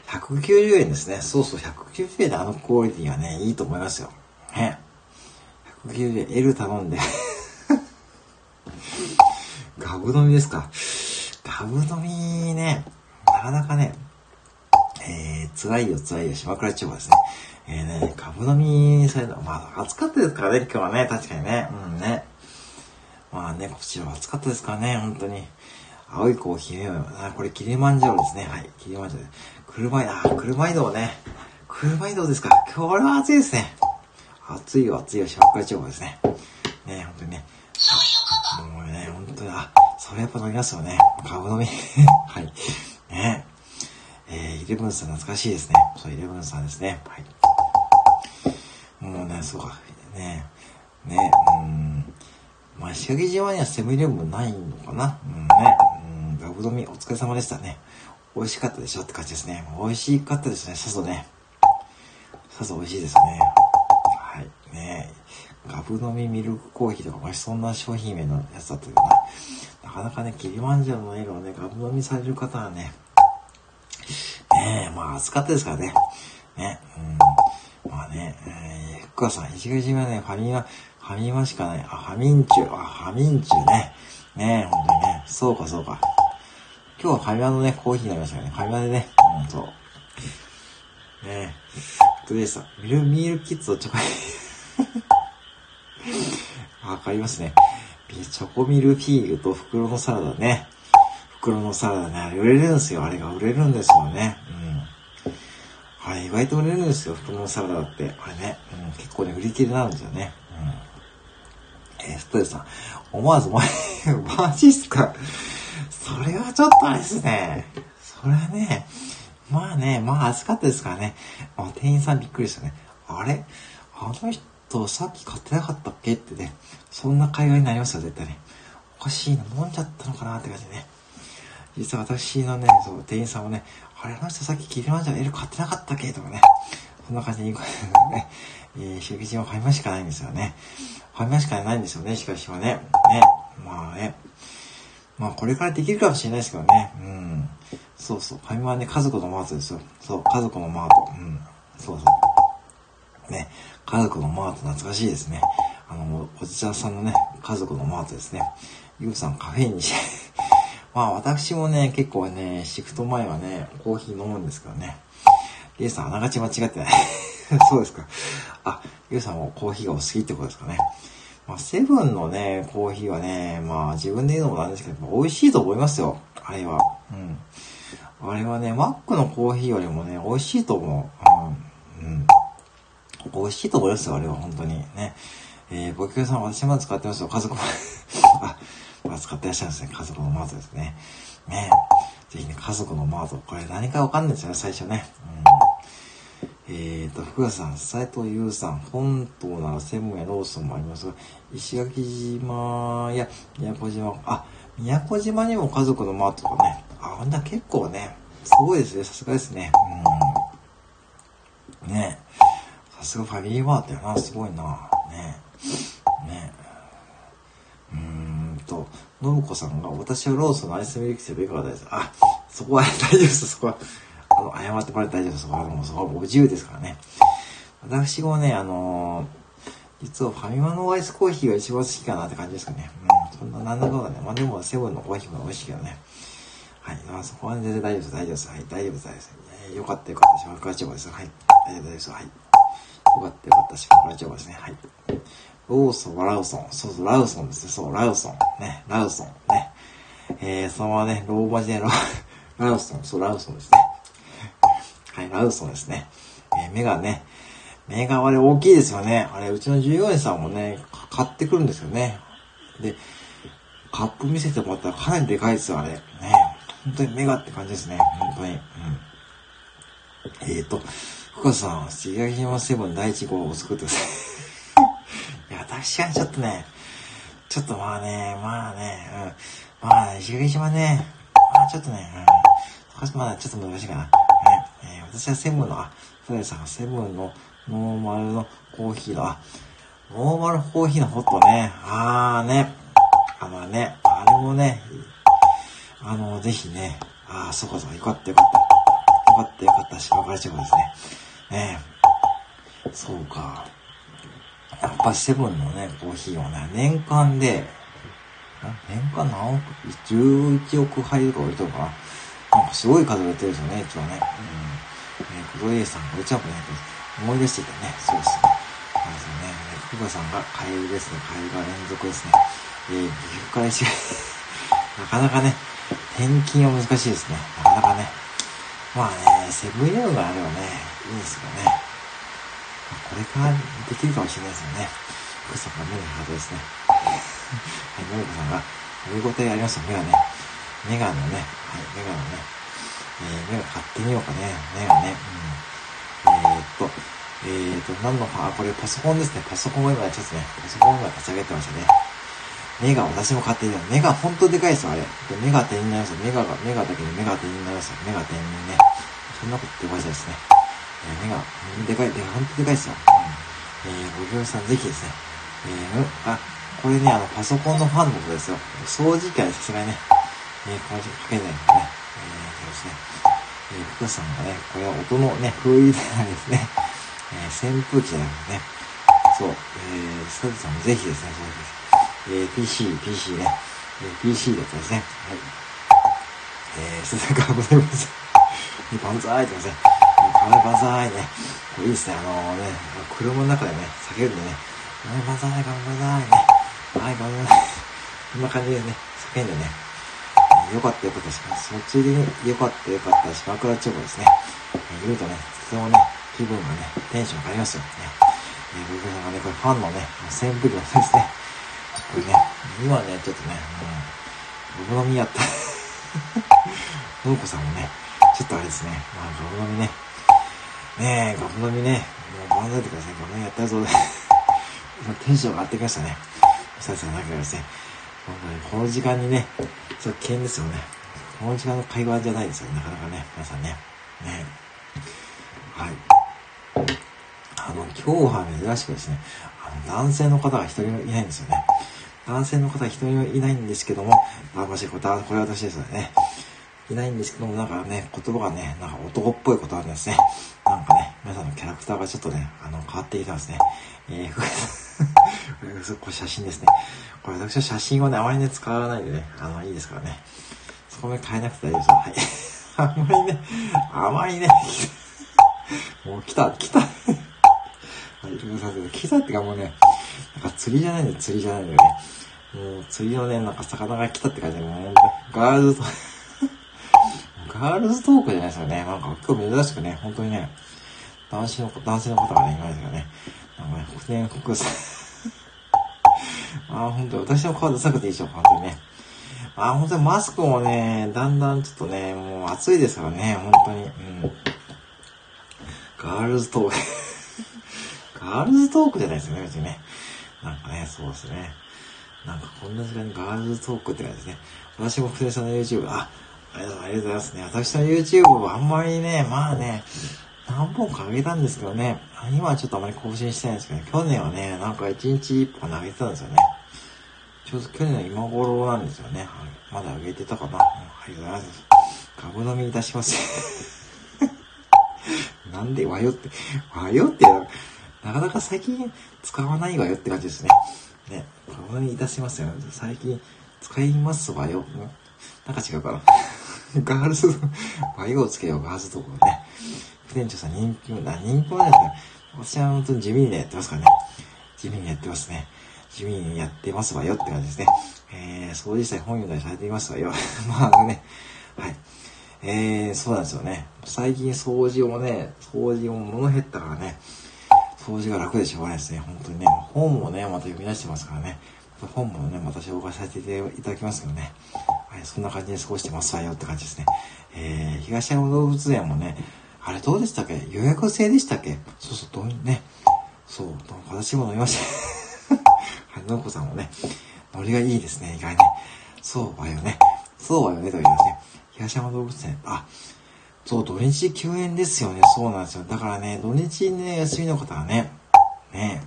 Speaker 1: 190円ですね。そうそう、190円であのクオリティはね、いいと思いますよ。ね。190円、L 頼んで ガブ飲みですか？ガブ飲みね、なかなかね、えー、辛いよ辛いよ、島倉地方ですね。えーね、ガブ飲みされた、まあ暑かったですからね、今日はね、確かにね。うんね。まあね、こちらは暑かったですからね、本当に。青いコーヒーあ、これキリマンジャロですね。はい、キリマンジャロ。車移動、車移動ね。車移動ですか。これは暑いですね。暑いよ、暑いよ、島倉地方ですね。ね、本当にね。もうね、本当に、あ、それやっぱ飲みますよね。株飲み。はい。ねえー、イレブンさん懐かしいですね。そう、イレブンさんですね。はい。もうね、そうか。ねね、うん。まあ、石垣島にはセブンイレブンないのかなうんね。うん、ガブ飲みお疲れ様でしたね。美味しかったでしょって感じですね。美味しかったですね、さぞね。さぞ美味しいですね。はい。ねガブ飲みミルクコーヒーとか、ましそんな商品名のやつだったけどな。なかなかね、キリマンジャロのエールをね、ガブ飲みされる方はね、ねえ、まあ暑かったですからね。ね、うん。まあね、えー、福川さん、石垣島ね、ファミマ、ファミマしかない。あ、ファミンチュ、あ、ファミンチュね。ねえ、ほんとにね。そうか、そうか。今日はファミマのね、コーヒーになりましたからね。ファミマでね、うん、そう。ねえ。トレーサー、ミル、ミールキッズとチョコ わかりますね。チョコミルフィーユと袋のサラダね。袋のサラダね、あれ売れるんですよ。あれが売れるんですよね。うん。あれ意外と売れるんですよ。袋のサラダって。あれね。うん、結構ね、売り切れなんですよね。え、ストレスさん。思わず、お前、マジっすか。それはちょっとあれですね。それはね、まあね、まあ暑かったですからね。あ店員さんびっくりしたね。あれ？あの人さっき買ってなかったっけ？ってね。そんな会話になりますよ、絶対ね。おかしいな、飲んじゃったのかなって感じでね。実は私のね、そう、店員さんもね、あれ、あの人さっきキリマンジャロ L 買ってなかったっけ？とかね。そんな感じに言うからね、えー、刺激はファミマしかないんですよね。ファミマしかないんですよね、しかしはね。ね。まあね。まあこれからできるかもしれないですけどね。うん。そうそう。ファミマはね、家族のマートですよ。そう、家族のマート。うん。そうそう。ね。家族のマート懐かしいですね。あの、おじちゃんさんのね、家族のマートですね。ゆうさんカフェインにして まあ私もね、結構ね、シフト前はね、コーヒー飲むんですけどね。リエさんあながち間違ってない そうですか。あ、ゆうさんもコーヒーがお好きってことですかね。まあ、セブンのね、コーヒーはね、まあ自分で言うのもなんですけど、美味しいと思いますよ。あれは。うん。あれはね、マックのコーヒーよりもね、美味しいと思う。うん。うん。美味しいと思いますよ、あれは、本当に。ね。えー、ご協さん、私も使ってますよ、家族も あ、まあ、使ってらっしゃるんですね。家族のマートですね。ねぜひね、家族のマート。これ何かわかんないですよね、最初ね。うん、えーと、福田さん、斉藤優さん、本島なら専門やローソンもありますが、石垣島や宮古島、あ、宮古島にも家族のマートとかね。あ、ほんだ結構ね、すごいですね。さすがですね。うん。ねさすがファミリーマートやな。すごいな。ねねうーんと、信子さんが、私はローソンのアイスミルクティーいかがですあ、そこは大丈夫です。そこは、あの、謝ってもらって大丈夫です。もうそこは僕自由ですからね。私もね、あのー、実はファミマのアイスコーヒーが一番好きかなって感じですかね。うん、そんな、なんだかんだね。まあでも、セブンのコーヒーも美味しいけどね。はい。まあそこは全然大丈夫です。大丈夫です。はい。大丈夫です。大丈夫です。えー、よかったよかった。しばらくチョコです。はい。大丈夫です。はい。よかったよかった。しばらくチョコですね。はい。ローソンラウソン。そうそう、ラウソンですね。そう、ラウソン。ね、ラウソン。ね。えー、そのままね、ローマ字でララウソン。そう、ラウソンですね。はい、ラウソンですね。えー、目がね、目があれ大きいですよね。あれ、うちの従業員さんもね、買ってくるんですよね。で、カップ見せてもらったらかなりでかいですよ、あれ。ね。本当にメガって感じですね。本当に。うん。えーと、深田さん、石垣島セブン第1号を作ってください。いや確かにちょっとね、ちょっとまあね、まあね、うん。まあ、石垣島ね、まあちょっとね、うん。まだちょっと難しいかな。私はセブンの、あ、フレさんセブンのノーマルのコーヒーの、あ、ノーマルコーヒーのホットね。あーね。あ、まあね、あれもね、あの、ぜひね、ああ、そうかそうか、よかったよかった。よかったよかった、芝刈りチョコですね。ねそうか。やっぱセブンのね、コーヒーはね、年間で、年間何億 ?11 億杯とか売れてるかななんかすごい数売れてるんですよね、一応ね。うん。えー、クロエさんが売れちゃうかね、思い出していたね。そうですね。そうですね。福川さんがカエルですね。カエルが連続ですね。えー、岐阜から石 なかなかね、転勤は難しいですね。なかなかね。まあね、セブンイレブンがあればね、いいんですけどね。これからできるかもしれないですよね。福さんが目がハートですね。はい、のりこさんが、見応えありました、目がね。目がのね、はい、目がのね。えー、目が買ってみようかね。目がね。うん。えー、っと、えーと、何の、あ、これパソコンですね。パソコンを今ちょっとね、パソコンを今立ち上げてましたね。目が私も勝手に、目が本当でかいですよ、あれ。目が点になります。目が、目がだけに目が点になります。目が点にね。そんなこと言ってましたですね。えー、目が、でかい、で、本当でかいですよ。うん、えー、ご業者さんぜひですね。えー、あ、これね、あの、パソコンのファンのことですよ。掃除機はさすがにね、えー、これかけないのでね。ですね。えー、福さんがね、これは音のね、封入れないですね。えー、扇風機じゃなくてね。そう、えー、スタディさんもぜひですね、そうです。えー、PC、PC ね。えー、PC だったですね。はい。えー、スタディさんございます。バンザーイってますね。カメバンザーイね。これいいですね。あのー、ね、車の中でね、叫んでね、バンザーイ、バンザーイね。はい、バンザーイ。こんな感じでね、叫んでね。よかったよかったし、そっちで、よかったよかったし、枕チョコですね。えー、言うとね、とてもね、気分がね、テンション上がりますよね。えー、僕がね、これファンのね、扇風機のですね。これね、今ね、ちょっとね、もうん、僕のみやった。のうこさんもね、ちょっとあれですね、まあ、ガブ飲みね。ねえ、ガブ飲みね、もう頑張ってください。ガブ飲みやったぞ。今テンション上がってきましたね。ささんなんかですね、この時間にね、ちょっと危険ですよね。この時間の会話じゃないですよね、なかなかね、皆さんね。ねはい。あの、今日は珍しくですね、あの、男性の方が一人もいないんですよね。男性の方は一人もいないんですけども、あ、もしこれ、これ私ですよね。いないんですけども、なんかね、言葉がね、なんか男っぽいことあるんですね。なんかね、皆さんのキャラクターがちょっとね、あの、変わってきたんですね。えー、これ、これ写真ですね。これ私は写真をね、あまりね、使わないでね、あの、いいですからね。そこね、変えなくて大丈夫ですはい。あまりね、あまりね、もう来た、来た。はい、来たってかもうね、なんか釣りじゃないんだよ、釣りじゃないんだよね。もう釣りのね、なんか魚が来たって感じで、もうガールズトーク、ガールズトークじゃないですよね。なんか今日珍しくね、本当にね、男子の、男性の方がね、いますよね。ね、国さあ、本当私の顔出さなくていいでしょ、本当にね。ああ、本当にマスクもね、だんだんちょっとね、もう暑いですからね、本当に。うん。ガールズトークガールズトークじゃないですよね、別にね。なんかね、そうですね。なんかこんな時間にガールズトークって感じですね。私も福田さんの YouTube、あ、ありがとうございますね。私の YouTube はあんまりね、まあね、何本か上げたんですけどね、今はちょっとあまり更新してないんですけど、ね、去年はね、なんか1日1本投げてたんですよね。ちょうど去年の今頃なんですよね。まだ上げてたかな。うん、ありがとうございます。株飲みいたします。なんで和よって、和よってなかなか最近使わないわよって感じですね。ね、これにいたしますよ。最近使いますわよ。なんか違うかな。ガールズ、和よをつけよう、ガールズとこね。店長さん人気も、な、人気もないですね。私は本当に地味にやってますからね。地味にやってますね。地味にやってますわよって感じですね。えー、掃除したり本読んだりされていますわよ。まああのね、はい。えー、そうなんですよね。最近掃除もね、掃除も物減ったからね、掃除が楽でしょうがないですね。本当にね。本もね、また読み出してますからね。本もね、また紹介させていただきますけどね。はい、そんな感じで過ごしてますわよって感じですね。えー、東山動物園もね、あれどうでしたっけ？予約制でしたっけ？そうそう、どうね。そう、どう私も飲みました。はい、のこさんもね、ノリがいいですね、意外ね。そうわよね。そうわよね、と言いますね。東山動物園、あ、そう、土日休園ですよね。そうなんですよ。だからね、土日ね、休みの方はね、ね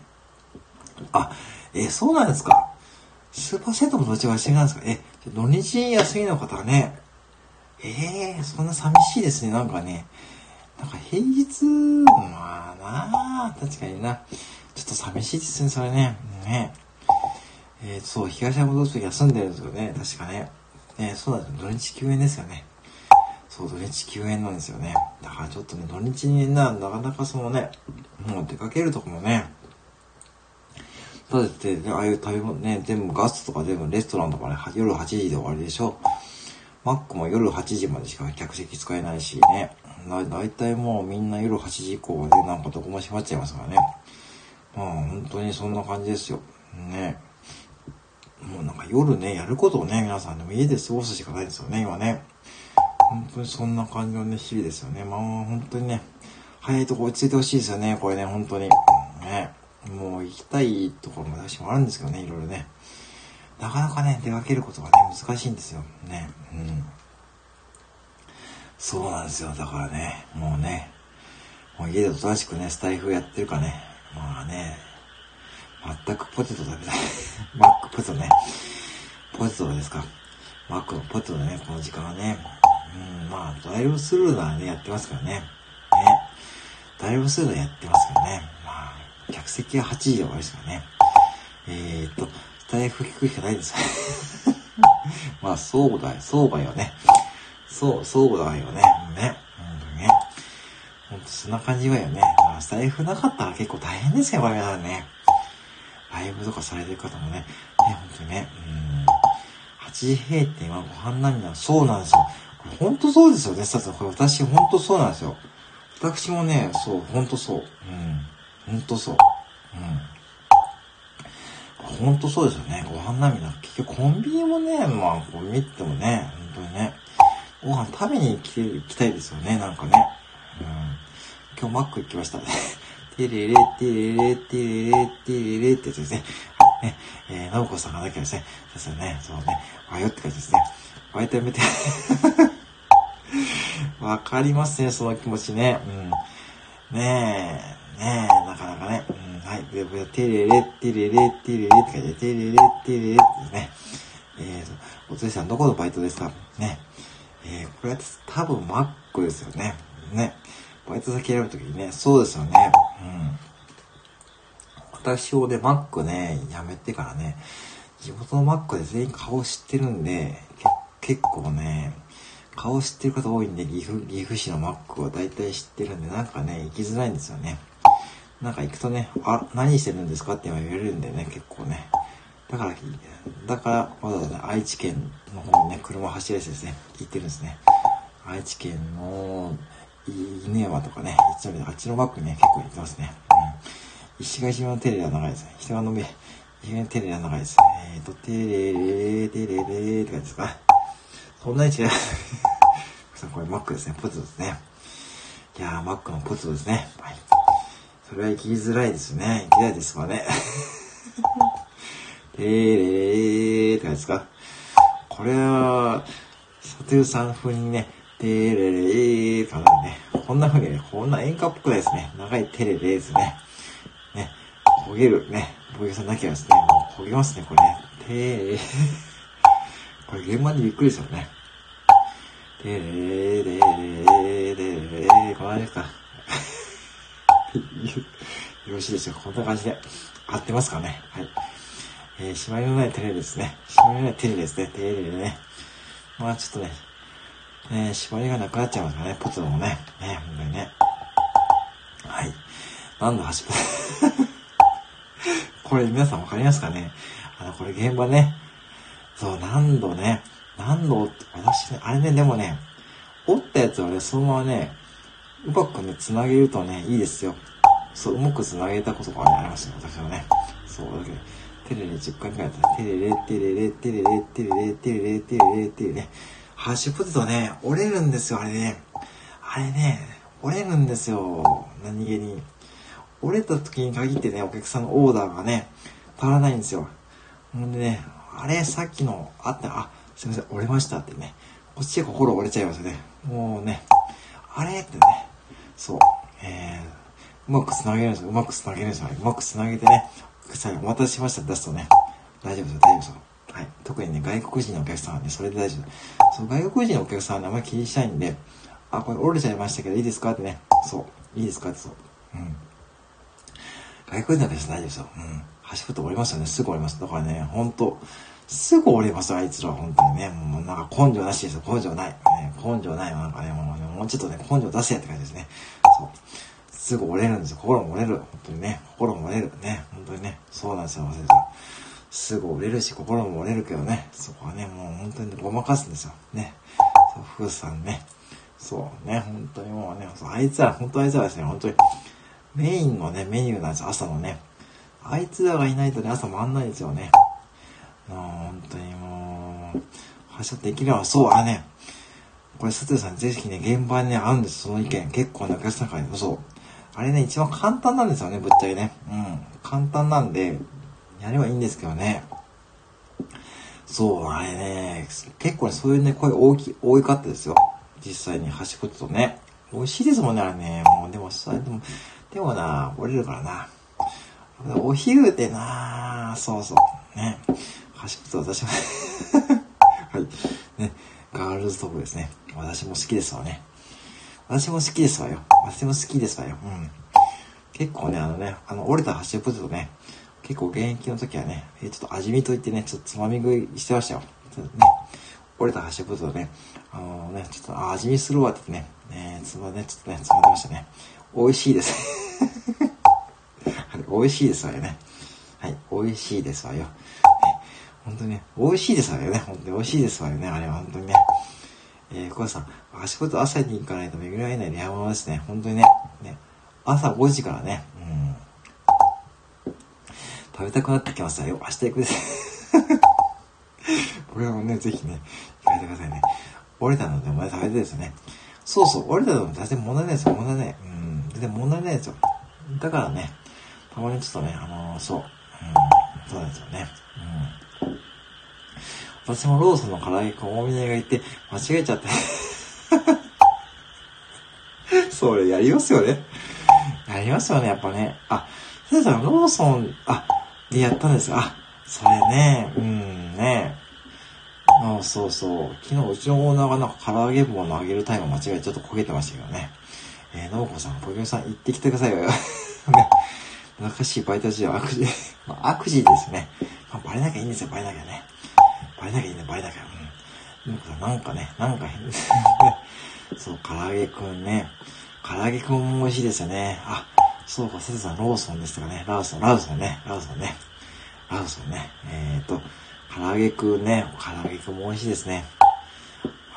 Speaker 1: あ、え、そうなんですか。スーパーセントも土日は休みなんですか？え、土日休みの方はね、ええー、そんな寂しいですね。なんかね、なんか平日、まあなあ確かにな。ちょっと寂しいですね、それね。ねえー、そう、東山動物園休んでるんですよね。確かね。ねそうだ、土日休園ですよね。そう、土日休園なんですよね。だからちょっとね、土日にな、なかなかそのね、もう出かけるとこもね、だって、ね、ああいう食べ物ね、全部ガストとか全部レストランとかね、夜8時で終わりでしょ。マックも夜8時までしか客席使えないしね。だ、だいたいもうみんな夜8時以降でなんかどこも閉まっちゃいますからね。まあ本当にそんな感じですよ。ね。もうなんか夜ね、やることをね、皆さんでも家で過ごすしかないですよね、今ね。本当にそんな感じのね、日々ですよね。まあ本当にね、早いとこ落ち着いてほしいですよね、これね、本当に。ね。もう行きたいところも私もあるんですけどね、いろいろね。なかなかね、出かけることがね、難しいんですよ。ね。うん。そうなんですよ。だからね、もうね、もう家でおとなしくね、スタイフやってるかね。まあね、全くポテト食べたい。マックポテトね。ポテトですか。マックのポテトでね、この時間はね。うん、まあ、ドライブスルーならね、やってますからね。ね。ドライブスルーでやってますからね。まあ、客席は8時で終わりですからね。えー、っと、スタイフ聞くしかないです。まあ、そうだよ、そうだよね。そう、そうだよね。ね。本当にね。ほんとそんな感じはよね。まあ、スタイフなかったら結構大変ですよ、我々はね。ライブとかされてる方もね、ね、本当にね、うん。8時閉店はご飯並みなそうなんですよ。これ本当そうですよね、さこれ私本当そうなんですよ。私もね、そう、本当そう。うん。本当そう。うん。本当そうですよね。ご飯並みな。結局コンビニもね、まあ、こう見てもね、本当にね。ご飯食べに、行きたいですよね、なんかね。うん。今日マック行きましたね。テレレ、テレレ、テレレ、テレレってやつですね。はい、ね。えー、のぶこさんがだけですね。ですね。そうね。わよって感じですね。わいためて。わかりますね、その気持ちね。うん。ねえ、ねえ、なかなかね。うん、はい。で、テレレ、テレレ、テレレって書いて、テレレ、テレレってね。えー、おつりさんどこのバイトですか？ね。これ多分マックですよね。ね。バイト先選ぶときにね、そうですよね。うん。私をね、マックね、辞めてからね、地元のマックで全員顔知ってるんで、結構ね、顔知ってる方多いんで、岐阜、岐阜市のマックを大体知ってるんで、なんかね、行きづらいんですよね。なんか行くとね、あ、何してるんですか？って言われるんでね、結構ね。だから、だから、わざわざね、愛知県の方にね、車を走らせてですね、行ってるんですね。愛知県の、犬山とかね、一応あっちのバックにね、結構行ってますね。うん。石垣島のテレビは長いですね。人がのび、石垣のテレビは長いです。えーと、テレレテレレって感じですか？そんなに違う。これマックですね。ポテトですね。いやー、マックのポテトですね。はい。それは行きづらいですね。行きづらいですわね。テレーって感じですか。これは、サテルさん風にね、テレレーとかね、こんな風にね、こんな演歌っぽくないですね。長いテレレーですね。ね、焦げるね、ボケさんなきゃですね、もう焦げますね、これね。テレー。これ現場にびっくりですよね。テレレレレレレこのですか。よろしいですよ。こんな感じで。合ってますかね。はい。えー、締まりのないテレビですね。締まりのないテレビですね。テレビでね。まあちょっとね、えー、縛りがなくなっちゃいますからね、ポテトもね。ね、本当にね。はい。何度走るこれ皆さんわかりますかね？あの、これ現場ね。そう、何度ね。何度って、私ね、あれね、でもね、折ったやつはね、そのままね、うまくね、繋げるとね、いいですよ。そう、うまく繋げたことが、ね、ありますよ、私はね。そう、だけど、テレレ10回くらいやったら、テレレ、テレレ、テレレ、テレレ、テレレ、テレレ、テレレ、ハッシュポテトね、折れるんですよ、あれね。あれね、折れるんですよ。何気に。折れた時に限ってね、お客さんのオーダーがね、足らないんですよ。ほんでね、あれ、さっきの、あった、あ、すいません、折れましたってね。こっちで心折れちゃいますよね。もうね、あれってね、そう、えー、うまく繋げるんですよ。うまく繋げるんですよ。うまく繋げてね、お待たせしましたって出すとね、大丈夫ですよ、大丈夫ですよ。はい。特にね、外国人のお客さんはね、それで大丈夫。そう、外国人のお客さんはね、あんまり気にしないんで、あ、これ折れちゃいましたけど、いいですかってね。そう。いいですかってそう。うん。外国人のお客さん大丈夫ですよ。うん。端っと折れますよね。すぐ折れます。だからね、ほんと、すぐ折れますよ、あいつらは。本当にね。もうなんか根性なしですよ。根性ない。ね、根性ない。なんかね、もうね、もうちょっとね、根性出せやって感じですね。そう。すぐ折れるんですよ。心も折れる。本当にね。心も折れる。ね。本当にね。そうなんですよ、忘れて。すぐ折れるし、心も折れるけどね、そこはね、もう本当にごまかすんですよ。ね。そう、ふーさんね。そうね、本当にもうね、あいつら、本当あいつらですね、本当に、メインのね、メニューなんですよ、朝のね。あいつらがいないとね、朝回んないですよね。もう、本当にもう、発射できれば、そう、あね、これ、佐藤さん、ぜひね、現場にね、会うんです、その意見。結構ね、お客さんからね、そう。あれね、一番簡単なんですよね、ぶっちゃけね。うん。簡単なんで、やればいいんですけどね。そう、あれね、結構ね、そういうね、声大きい、多かったですよ。実際に端っことね。美味しいですもんね、あれね。もう、でも、さ、でも、でもな、折れるからな。お昼でな、そうそう。ね。端っこと私もはい。ね。ガールズトークですね。私も好きですわね。私も好きですわよ。私も好きですわよ。うん。結構ね、あのね、あの、折れた端っポテトね、結構現役の時はね、ちょっと味見といってね、ちょっとつまみ食いしてましたよ。ちょっとね、折れた端っポテトね、あのね、ちょっと味見するわってね、ね、つまね、ちょっとね、つまんでましたね。美味しいです。美味しいですわよね。はい、美味しいですわよ。ね、本当にね、美味しいですわよね。本当に美味しいですわよね。あれは本当にね。えー、小さん、足元朝に行かないと巡り合えないレア物ですね。本当にね。ね朝5時からね。うん。食べたくなってきましたよ。明日行くです。これもね、ぜひね、行かれてくださいね。折れたのでお前食べてですね。そうそう、折れたので全然問題ないですよ。問題ない。うん。全然問題ないですよ。だからね、たまにちょっとね、あのー、そう。うん。そうなんですよね。うん。私もローソンの唐揚げ小もみねがいて、間違えちゃって。それやりますよね。やりますよね、やっぱね。あ、先生さん、ローソン、あ、でやったんですあ、それね、うんね。あそうそう。昨日うちのオーナーがなんか唐揚げ棒の揚げるタイム間違えちょっと焦げてましたけどね。えー、のこさん、ポケモさん行ってきてくださいよ。ね。難しいバイト時は悪事、まあ、悪事ですね。まあ、バレなきゃいいんですよ、バレなきゃね。バレなきゃいいね、バレなきゃ。なんかね、なんか変ですね。そう、唐揚げくんね。唐揚げくんも美味しいですよね。あ、そうか、セズさん、ローソンですかね。ラウソン、ラウソンね。ラウソンね。ラウソンね。えっ、ー、と、唐揚げくんね。唐揚げくんも美味しいですね。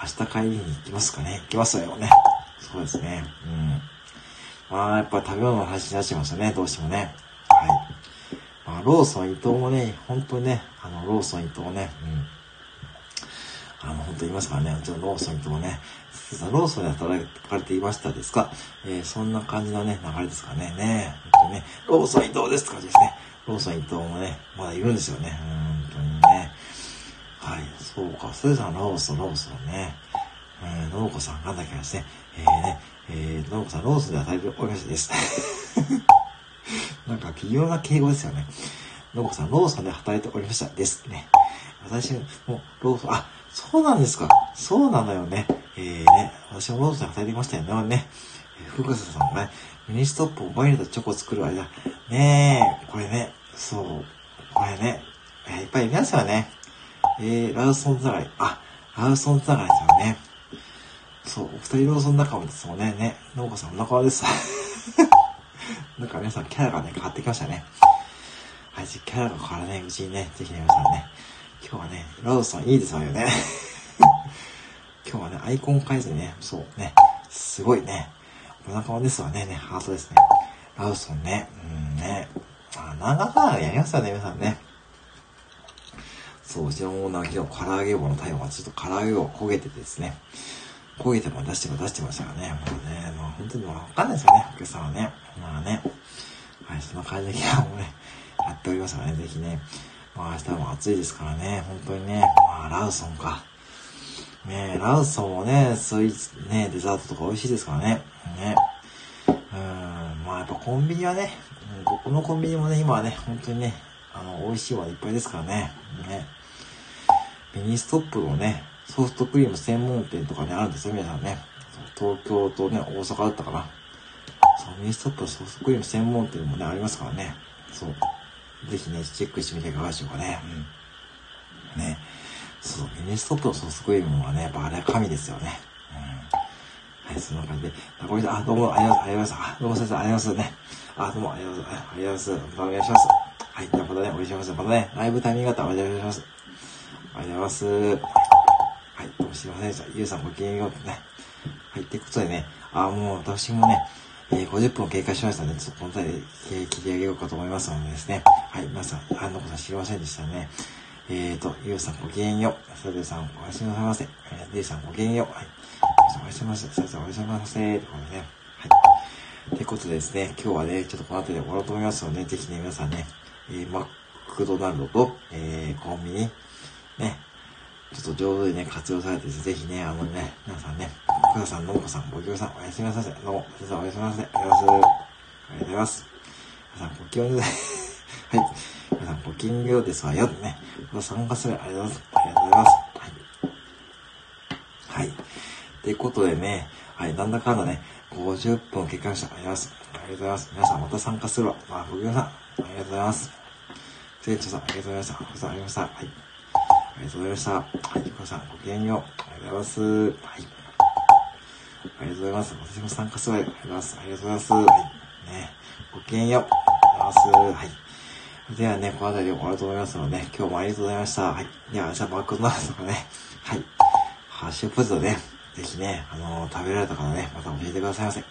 Speaker 1: 明日帰りに行きますかね。行きますよね。そうですね。うん。まあ、やっぱ食べ物の話になっちゃいますよね。どうしてもね。はい。まあ、ローソン伊藤もね、本当にね、あの、ローソン伊藤ね、うん。あの、本当言いますからね、うちのローソン伊藤ね、ローソンで働かれていましたですか？えー、そんな感じのね、流れですかね。ね、本当にね、ローソン伊藤ですって感じですね。ローソン伊藤もね、まだいるんですよね。本当にね。はい、そうか、それさん、ローソン、ローソンね。えー、ノーコさん、なんだっけですね。えー、ね、えー、ノーコさん、ローソンで働いておりましたです。なんか、微妙な敬語ですよね。ノーコさん、ローソンで働いておりましたですね。私も、ローソン、あ、そうなんですか。そうなのよね。えー、ね、私もローソンで働いてましたよね。ね、えー、福笠さんがね、ミニストップをバニラとチョコを作る間、ねえ、これね、そう、これね、えー、いっぱいいますよね。えー、ローソンつながり、あ、ローソンつながりですよね。そう、お二人ローソン仲間ですもんね。ね、ノーコさんお仲間です。なんか皆さんキャラがね、変わってきましたね。はい、キャラが変わらないうちにね、ぜひね、皆さんね、今日はね、ラウソンいいですよね。今日はね、アイコン変えずにね、そうね、すごいね、お仲間ですわね、ね、ハートですね。ラウソンね、うんね、あ、なんだかんだやりますよね、皆さんね。そう、うちのオーナー昨日唐揚げ棒のタイムはちょっと唐揚げを焦げててですね、焦げても出しても出してましたからね、もうね、もう本当にわかんないですよね、お客さんはね。まあね、はい、そんな感じで今日もね、やっておりますからね、ぜひね、まあ明日も暑いですからね、本当にね、まあローソンか。ねローソンもね、そういうね、デザートとか美味しいですからね。ね。うん、まあやっぱコンビニはね、ここのコンビニもね、今はね、本当にね、あの、美味しいものいっぱいですからね。ね。ミニストップのね、ソフトクリーム専門店とかね、あるんですよ、皆さんね。東京とね、大阪だったかな。そう、ミニストップのソフトクリーム専門店もね、ありますからね。そう。ぜひね、チェックしてみていかがでしょうかね。うん。ね。そう、ミニストップのソフトクリームはね、やっぱあれは神ですよね。うん。はい、そんな感じで。あ、これ、あ、どうも、ありがとうございます。あ、どうも先生、ありがとうございますね。あ、どうも、ありがとうございます。ありがとうございます。またお願いします。はい、じゃあまたね、お願いします。またね、ライブタイミングがあったらお願いします。ありがとうございます。はい、どうもすいませんでした。ゆうさんごきげんようってね。はい、ってことでね、あ、もう私もね、えー、50分経過しましたので、ちょっとこの際で、えー、切り上げようかと思いますのでですね。はい、皆さん、あの子さん知りませんでしたね。えーと、ゆうさんごきげんよう。それでさん、おやすみなさいませ。えー、でいさんごきげんよう。はい。おやすみなさいませ。先生おやすみなさいませ。ということでね。はい。ということでですね、今日はね、ちょっとこの後で終わろうと思いますので、ぜひね、皆さんね、えー、マクドナルドと、えー、コンビニ、ね、ちょっと上手にね、活用されて、ぜひね、あのね、皆さんね、福田さん、のもこさん、ごきょうさん、おやすみなさい。どうも、皆さんおやすみなさい。ありがとうございます。ありがとうございます。皆さん、ごきげんようはい。皆さん、ごきげんようですわよ。ね。参加する。ありがとうございます。ありがとうございます。はい。はい。ということでね、はい、なんだかんだね、50分経過した。ありがとうございます。ありがとうございます。皆さんまた参加するわ。まあ、福さん、ありがとうございます。船長さん、ありがとうございました。ありがとうございました。はい。ありがとうございました。はい、福さん、ごきげんよう。ありがとうございます。はい。ありがとうございます。私も参加するわよ。ありがとうございます。ありがとうございます。はい。ね。ごきげんよう。ありがとうございます。はい。ではね、この辺りで終わると思いますので、今日もありがとうございました。はい。では、じゃあ、バックドナーとかね。はい。ハッシュポテトね。ぜひね、あのー、食べられた方ね、また教えてくださいませ。はい。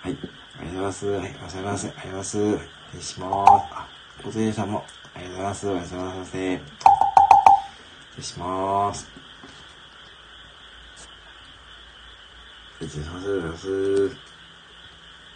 Speaker 1: ありがとうございます。はい。おはようございます。ありがとうございます。失礼します。あ、ポテさんも、ありがとうございます。おはようございます。失礼します。失礼します。失礼します。